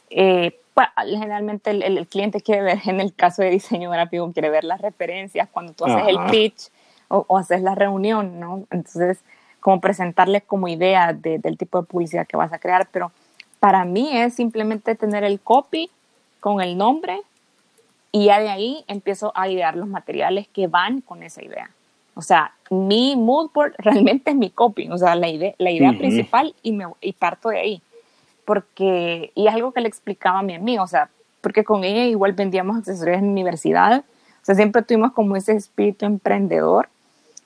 [SPEAKER 2] eh, generalmente el, cliente quiere ver, en el caso de diseño gráfico, quiere ver las referencias cuando tú haces el pitch o, haces la reunión, ¿no? Entonces, como presentarles como idea del tipo de publicidad que vas a crear, pero para mí es simplemente tener el copy con el nombre y ya de ahí empiezo a idear los materiales que van con esa idea. O sea, mi mood board <laughs> realmente es mi copy, o sea, la idea, la idea principal y, me, y parto de ahí. Porque, y es algo que le explicaba a mi amiga, o sea, porque con ella igual vendíamos accesorios en la universidad, o sea, siempre tuvimos como ese espíritu emprendedor.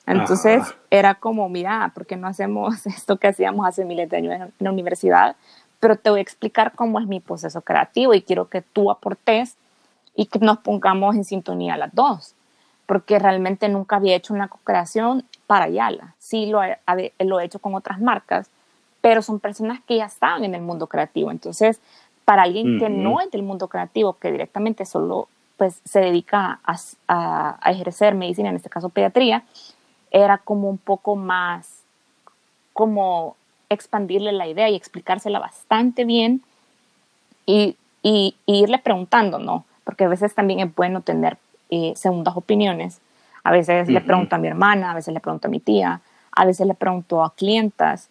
[SPEAKER 2] Entonces era como, mira, ¿por qué no hacemos <laughs> esto que hacíamos hace miles de años en la universidad? Pero te voy a explicar cómo es mi proceso creativo y quiero que tú aportes y que nos pongamos en sintonía las dos, porque realmente nunca había hecho una co-creación para Yala. Sí lo he, lo he hecho con otras marcas, pero son personas que ya estaban en el mundo creativo. Entonces, para alguien que no es del mundo creativo, que directamente solo pues se dedica a, a, ejercer medicina, en este caso pediatría, era como un poco más como expandirle la idea y explicársela bastante bien y, y, irle preguntando, ¿no? Porque a veces también es bueno tener eh, segundas opiniones. A veces le pregunto a mi hermana, a veces le pregunto a mi tía, a veces le pregunto a clientas,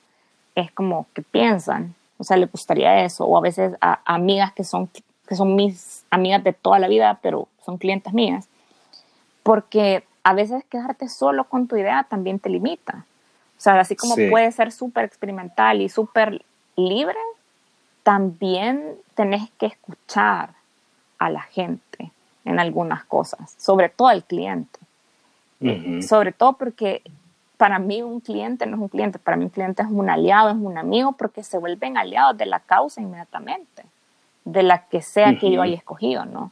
[SPEAKER 2] es como, ¿qué piensan? O sea, le gustaría eso. O a veces a, amigas que son, que son mis amigas de toda la vida, pero son clientes mías. Porque a veces quedarte solo con tu idea también te limita. O sea, así como puede ser súper experimental y súper libre, también tenés que escuchar a la gente en algunas cosas, sobre todo al cliente. Sobre todo porque para mí un cliente no es un cliente, para mí un cliente es un aliado, es un amigo, porque se vuelven aliados de la causa inmediatamente, de la que sea que yo haya escogido, ¿no?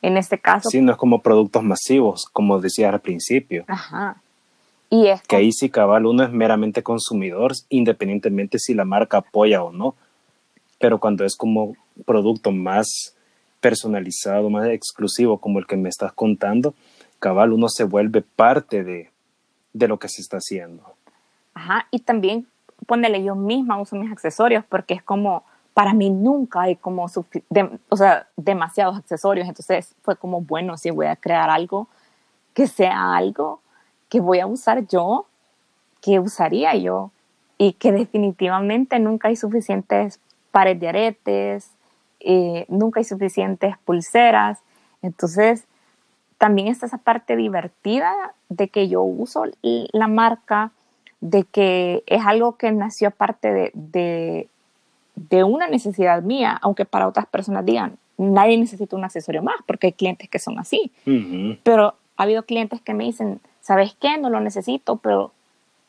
[SPEAKER 2] En este caso...
[SPEAKER 1] Sí, no es como productos masivos, como decías al principio.
[SPEAKER 2] Ajá. Y es
[SPEAKER 1] que ahí sí cabal uno es meramente consumidor, independientemente si la marca apoya o no. Pero cuando es como producto más personalizado, más exclusivo, como el que me estás contando, cabal uno se vuelve parte de, de lo que se está haciendo.
[SPEAKER 2] Ajá, y también ponele yo misma uso mis accesorios porque es como, para mí nunca hay como, o sea, demasiados accesorios, entonces fue como, bueno, si voy a crear algo, que sea algo que voy a usar yo, que usaría yo, y que definitivamente nunca hay suficientes pares de aretes, eh, nunca hay suficientes pulseras, entonces también está esa parte divertida de que yo uso la marca, de que es algo que nació aparte de, de, una necesidad mía, aunque para otras personas digan, nadie necesita un accesorio más, porque hay clientes que son así. Pero ha habido clientes que me dicen, ¿sabes qué? No lo necesito, pero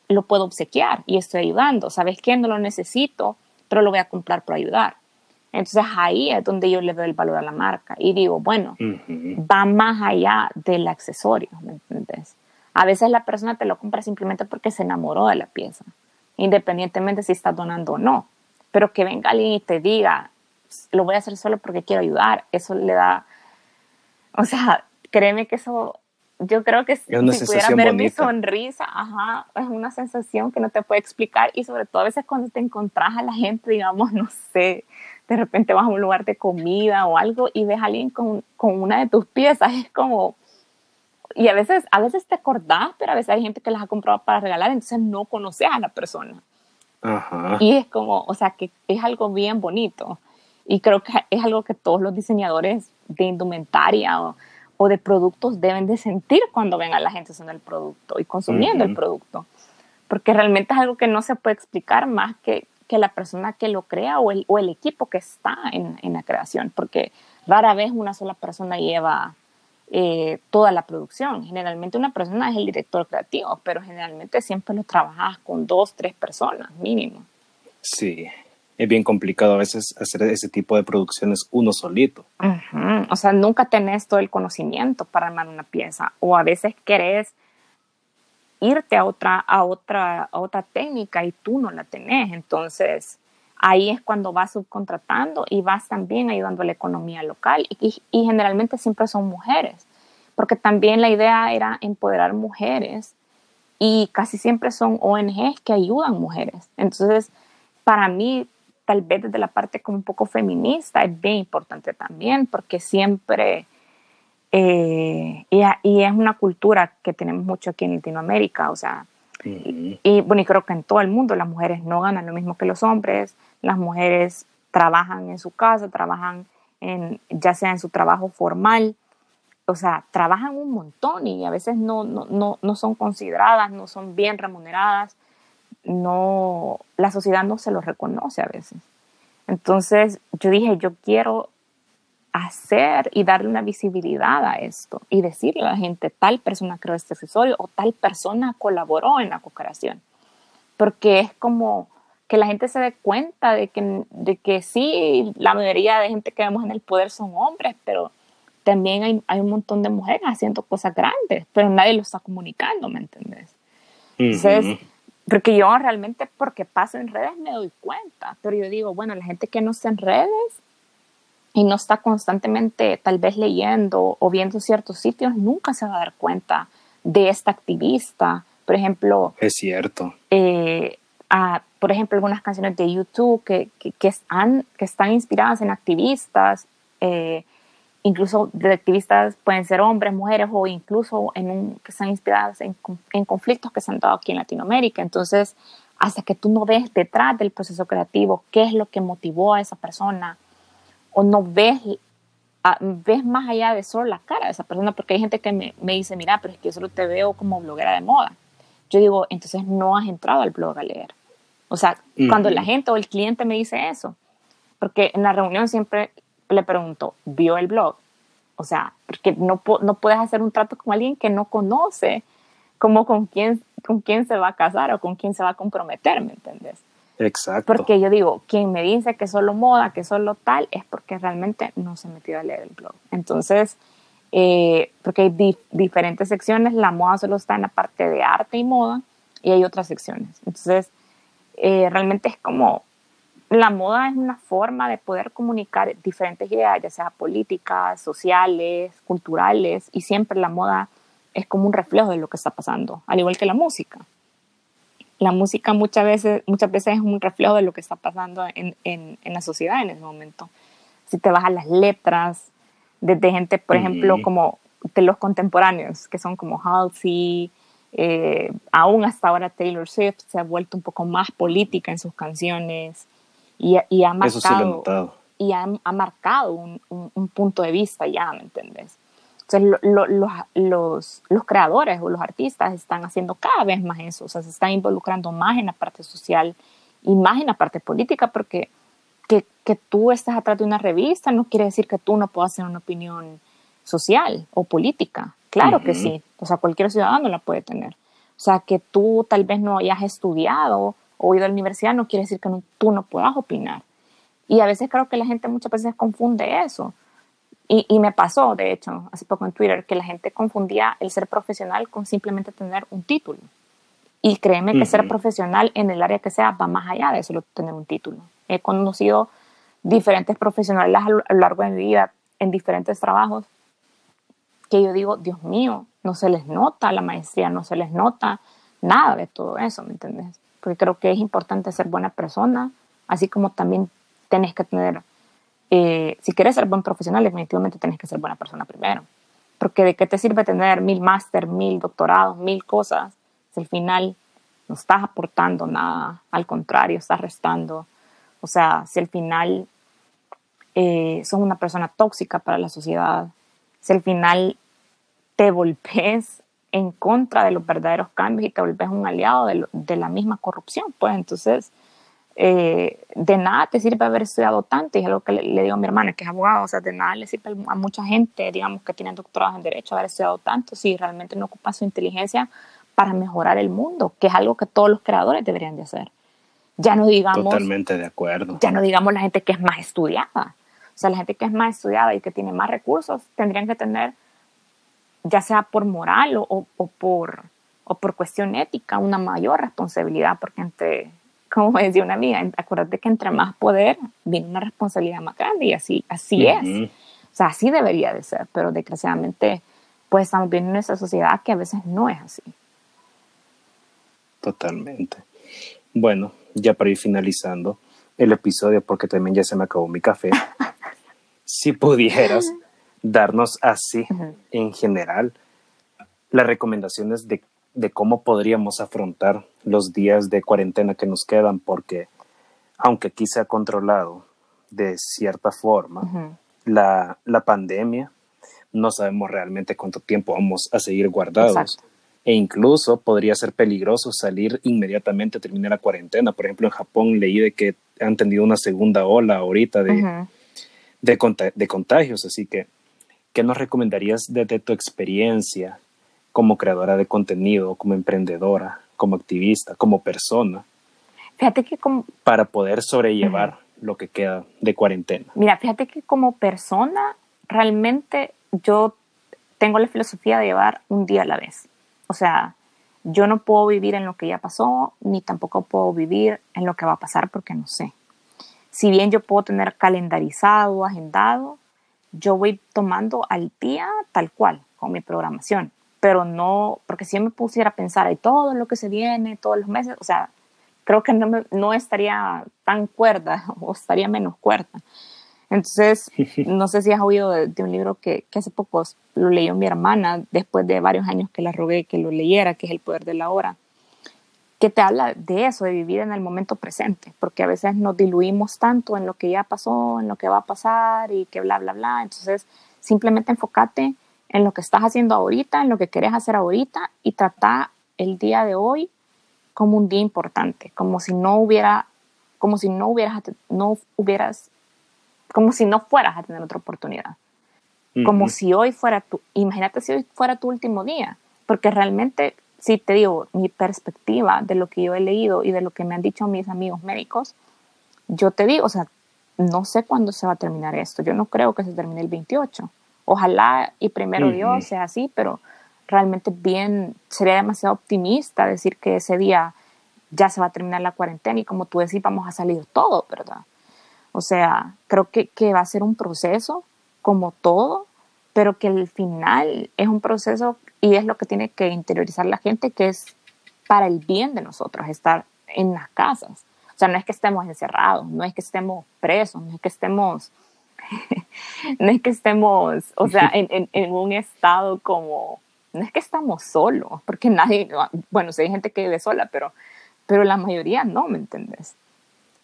[SPEAKER 2] lo puedo obsequiar y estoy ayudando. ¿Sabes qué? No lo necesito, pero lo voy a comprar por ayudar. Entonces ahí es donde yo le doy el valor a la marca y digo, bueno, va más allá del accesorio, ¿me entiendes? A veces la persona te lo compra simplemente porque se enamoró de la pieza, independientemente si está donando o no. Pero que venga alguien y te diga, lo voy a hacer solo porque quiero ayudar, eso le da, o sea, créeme que eso, yo creo que si pudiera ver mi sonrisa, ajá, es una sensación que no te puede explicar y sobre todo a veces cuando te encontrás a la gente, digamos, <laughs> no sé, de repente vas a un lugar de comida o algo y ves a alguien con, con una de tus piezas, es como, y a veces, a veces te acordás, pero a veces hay gente que las ha comprado para regalar, entonces no conoces a la persona. Ajá. Y es como, o sea, que es algo bien bonito. Y creo que es algo que todos los diseñadores de indumentaria o, o de productos deben de sentir cuando ven a la gente usando el producto y consumiendo el producto. Porque realmente es algo que no se puede explicar más que que la persona que lo crea o el, o el equipo que está en, en, la creación, porque rara vez una sola persona lleva eh, toda la producción. Generalmente una persona es el director creativo, pero generalmente siempre lo trabajas con dos, tres personas mínimo.
[SPEAKER 1] Sí, es bien complicado a veces hacer ese tipo de producciones uno solito.
[SPEAKER 2] O sea, nunca tenés todo el conocimiento para armar una pieza o a veces querés irte a otra, a otra, a otra técnica y tú no la tenés. Entonces, ahí es cuando vas subcontratando y vas también ayudando a la economía local y, y, generalmente siempre son mujeres, porque también la idea era empoderar mujeres y casi siempre son ONGs que ayudan mujeres. Entonces, para mí, tal vez desde la parte como un poco feminista es bien importante también, porque siempre eh, y, es una cultura que tenemos mucho aquí en Latinoamérica, o sea, y, bueno, y creo que en todo el mundo las mujeres no ganan lo mismo que los hombres, las mujeres trabajan en su casa, trabajan en, ya sea en su trabajo formal, o sea, trabajan un montón y a veces no, no, no, no son consideradas, no son bien remuneradas, no, la sociedad no se los reconoce a veces. Entonces yo dije, yo quiero hacer y darle una visibilidad a esto y decirle a la gente, tal persona creó este accesorio o tal persona colaboró en la co-creación. Porque es como que la gente se dé cuenta de que, de que sí, la mayoría de gente que vemos en el poder son hombres, pero también hay, hay un montón de mujeres haciendo cosas grandes, pero nadie lo está comunicando, ¿me entiendes? Entonces, porque yo realmente, porque paso en redes, me doy cuenta, pero yo digo, bueno, la gente que no está en redes, y no está constantemente tal vez leyendo o viendo ciertos sitios, nunca se va a dar cuenta de esta activista. Por ejemplo,
[SPEAKER 1] es cierto.
[SPEAKER 2] Eh, por ejemplo, algunas canciones de YouTube que, que, están, que están inspiradas en activistas, eh, incluso de activistas pueden ser hombres, mujeres o incluso en un, que están inspiradas en, en, conflictos que se han dado aquí en Latinoamérica. Entonces, hasta que tú no ves detrás del proceso creativo qué es lo que motivó a esa persona o no ves, ves más allá de solo la cara de esa persona, porque hay gente que me, me dice, mira, pero es que yo solo te veo como bloguera de moda. Yo digo, entonces no has entrado al blog a leer. O sea, cuando la gente o el cliente me dice eso, porque en la reunión siempre le pregunto, ¿vio el blog? O sea, porque no, no puedes hacer un trato con alguien que no conoce, como con quién, con quién se va a casar o con quién se va a comprometer, ¿me entiendes?
[SPEAKER 1] Exacto.
[SPEAKER 2] Porque yo digo, quien me dice que solo moda, que solo tal, es porque realmente no se ha metido a leer el blog. Entonces, eh, porque hay diferentes secciones, la moda solo está en la parte de arte y moda y hay otras secciones. Entonces, eh, realmente es como, la moda es una forma de poder comunicar diferentes ideas, ya sea políticas, sociales, culturales, y siempre la moda es como un reflejo de lo que está pasando, al igual que la música. La música muchas veces, muchas veces es un reflejo de lo que está pasando en, en, en la sociedad en ese momento. Si te vas a las letras, desde gente, por ejemplo, como de los contemporáneos, que son como Halsey, eh, aún hasta ahora Taylor Swift se ha vuelto un poco más política en sus canciones y, y ha marcado, y ha, ha marcado un, un, punto de vista ya, ¿me entiendes? Entonces los, los, los, creadores o los artistas están haciendo cada vez más eso, o sea, se están involucrando más en la parte social y más en la parte política porque que, que tú estés atrás de una revista no quiere decir que tú no puedas tener una opinión social o política. Claro que sí, o sea, cualquier ciudadano la puede tener. O sea, que tú tal vez no hayas estudiado o ido a la universidad no quiere decir que tú no puedas opinar. Y a veces creo que la gente muchas veces confunde eso. Y, y, me pasó, de hecho, hace poco en Twitter, que la gente confundía el ser profesional con simplemente tener un título. Y créeme que ser profesional en el área que sea va más allá de solo tener un título. He conocido diferentes profesionales a lo largo de mi vida en diferentes trabajos que yo digo, Dios mío, no se les nota la maestría, no se les nota nada de todo eso, ¿me entiendes? Porque creo que es importante ser buena persona, así como también tenés que tener, eh, si quieres ser buen profesional, definitivamente tenés que ser buena persona primero. Porque de qué te sirve tener mil máster, mil doctorados, mil cosas, si al final no estás aportando nada, al contrario, estás restando. O sea, si al final eh, sos una persona tóxica para la sociedad, si al final te <laughs> volvés en contra de los verdaderos cambios y te volvés un aliado de, la misma corrupción, pues entonces eh, de nada te sirve haber estudiado tanto, y es algo que le, digo a mi hermana, que es abogado, o sea, de nada le sirve a mucha gente, digamos, que tiene doctorados en Derecho, haber estudiado tanto, si realmente no ocupa su inteligencia para mejorar el mundo, que es algo que todos los creadores deberían de hacer. Ya no digamos...
[SPEAKER 1] Totalmente de acuerdo.
[SPEAKER 2] Ya no digamos la gente que es más estudiada. O sea, la gente que es más estudiada y que tiene más recursos tendrían que tener, ya sea por moral o, o, por, o por cuestión ética, una mayor responsabilidad, porque entre, como decía una amiga, acuérdate que entre más poder viene una responsabilidad más grande y así, así es. O sea, así debería de ser, pero desgraciadamente pues estamos viendo en esa sociedad que a veces no es así.
[SPEAKER 1] Totalmente. Bueno, ya para ir finalizando el episodio, porque también ya se me acabó mi café, <laughs> si pudieras darnos así, en general, las recomendaciones de, de, cómo podríamos afrontar los días de cuarentena que nos quedan, porque aunque aquí se ha controlado de cierta forma la, la pandemia, no sabemos realmente cuánto tiempo vamos a seguir guardados. E incluso podría ser peligroso salir inmediatamente a terminar la cuarentena. Por ejemplo, en Japón leí de que han tenido una segunda ola ahorita de, de, contagios, así que, ¿qué nos recomendarías desde tu experiencia como creadora de contenido, como emprendedora, como activista, como persona?
[SPEAKER 2] Fíjate que como...
[SPEAKER 1] Para poder sobrellevar lo que queda de cuarentena.
[SPEAKER 2] Mira, fíjate que como persona, realmente yo tengo la filosofía de llevar un día a la vez. O sea, yo no puedo vivir en lo que ya pasó, ni tampoco puedo vivir en lo que va a pasar porque no sé. si bien yo puedo tener calendarizado, agendado, yo voy tomando al día tal cual con mi programación, pero no, porque si yo me pusiera a pensar en todo lo que se viene, todos los meses, o sea, creo que no, no estaría tan cuerda <laughs> o estaría menos cuerda. Entonces, <laughs> no sé si has oído de, un libro que, que, hace poco lo leyó mi hermana, después de varios años que la rogué que lo leyera, que es El Poder de la Hora, que te habla de eso, de vivir en el momento presente, porque a veces nos diluimos tanto en lo que ya pasó, en lo que va a pasar y que bla, bla, bla. Entonces, simplemente enfócate en lo que estás haciendo ahorita, en lo que querés hacer ahorita y trata el día de hoy como un día importante, como si no hubiera, como si no hubieras, no hubieras, como si no fueras a tener otra oportunidad. Como si hoy fuera tu, imagínate si hoy fuera tu último día, porque realmente si te digo, mi perspectiva de lo que yo he leído y de lo que me han dicho mis amigos médicos, yo te digo, o sea, no sé cuándo se va a terminar esto. Yo no creo que se termine el 28. Ojalá y primero Dios sea así, pero realmente bien, sería demasiado optimista decir que ese día ya se va a terminar la cuarentena y como tú decís, vamos a salir todo, ¿verdad? O sea, creo que, que va a ser un proceso como todo, pero que el final es un proceso y es lo que tiene que interiorizar la gente, que es para el bien de nosotros, estar en las casas. O sea, no es que estemos encerrados, no es que estemos presos, no es que estemos, <laughs> no es que estemos, o sea, <laughs> en, en, un estado como, no es que estamos solos, porque nadie, bueno, si hay gente que vive sola, pero, pero la mayoría no, ¿me entiendes?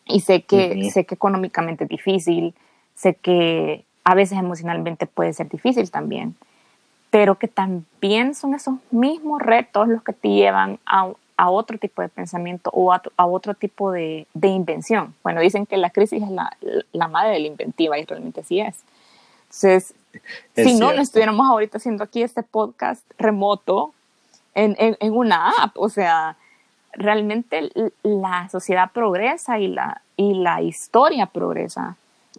[SPEAKER 2] Y sé que, sé que económicamente es difícil, sé que a veces emocionalmente puede ser difícil también, pero que también son esos mismos retos los que te llevan a, a otro tipo de pensamiento o a, otro tipo de, de, invención. Bueno, dicen que la crisis es la, la, madre de la inventiva y realmente sí es. Entonces, si no, no estuviéramos ahorita haciendo aquí este podcast remoto en, en, en, una app, o sea, realmente la sociedad progresa y la, y la historia progresa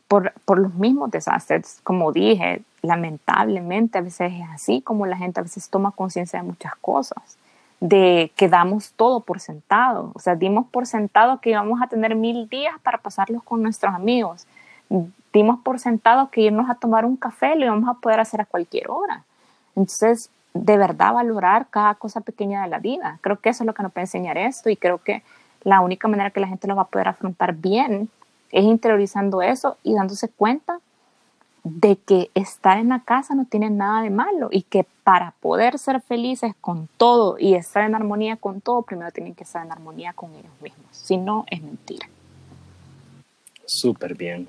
[SPEAKER 2] por, por los mismos desastres, como dije, lamentablemente a veces es así como la gente a veces toma conciencia de muchas cosas, de que damos todo por sentado, o sea, dimos por sentado que íbamos a tener mil días para pasarlos con nuestros amigos, dimos por sentado que irnos a tomar un café lo íbamos a poder hacer a cualquier hora. Entonces, de verdad valorar cada cosa pequeña de la vida. Creo que eso es lo que nos puede enseñar esto y creo que la única manera que la gente lo va a poder afrontar bien es interiorizando eso y dándose cuenta de que estar en la casa no tiene nada de malo y que para poder ser felices con todo y estar en armonía con todo, primero tienen que estar en armonía con ellos mismos. Si no, es mentira.
[SPEAKER 1] Súper bien.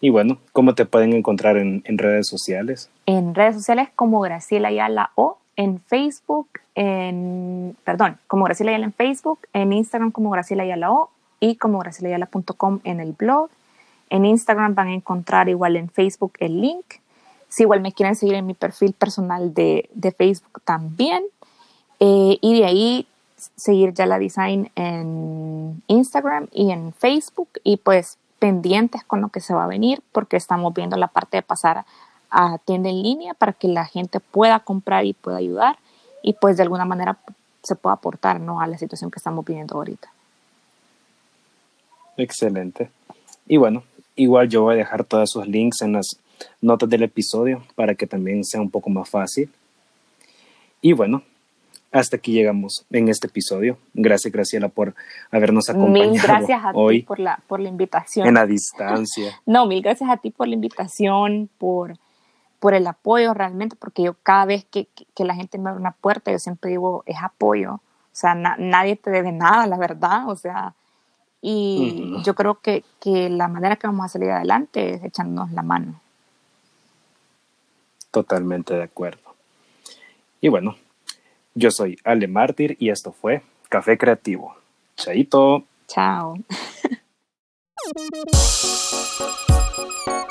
[SPEAKER 1] Y bueno, ¿cómo te pueden encontrar en, redes sociales?
[SPEAKER 2] En redes sociales como Graciela Ayala o en Facebook, en, perdón, como Graciela Ayala en Facebook, en Instagram como Graciela Ayala o y como gracilayala.com en el blog en Instagram van a encontrar igual en Facebook el link. Si igual me quieren seguir en mi perfil personal de, Facebook también. Eh, y de ahí seguir ya la design en Instagram y en Facebook y pues pendientes con lo que se va a venir porque estamos viendo la parte de pasar a tienda en línea para que la gente pueda comprar y pueda ayudar y pues de alguna manera se pueda aportar ¿no? a la situación que estamos viviendo ahorita.
[SPEAKER 1] Excelente. Y bueno, Igual yo voy a dejar todos esos links en las notas del episodio para que también sea un poco más fácil. Y bueno, hasta aquí llegamos en este episodio. Gracias, Graciela, por habernos acompañado.
[SPEAKER 2] Mil gracias a ti por la, por la invitación.
[SPEAKER 1] En la distancia. <laughs>
[SPEAKER 2] no, mil gracias a ti por la invitación, por, por el apoyo realmente, porque yo cada vez que, que, la gente me abre una puerta, yo siempre digo, es apoyo. O sea, nadie te debe nada, la verdad. O sea, y yo creo que, que, la manera que vamos a salir adelante es echándonos la mano.
[SPEAKER 1] Totalmente de acuerdo. Y bueno, yo soy Ale Mártir y esto fue Café Creativo. Chaito.
[SPEAKER 2] Chao. <laughs>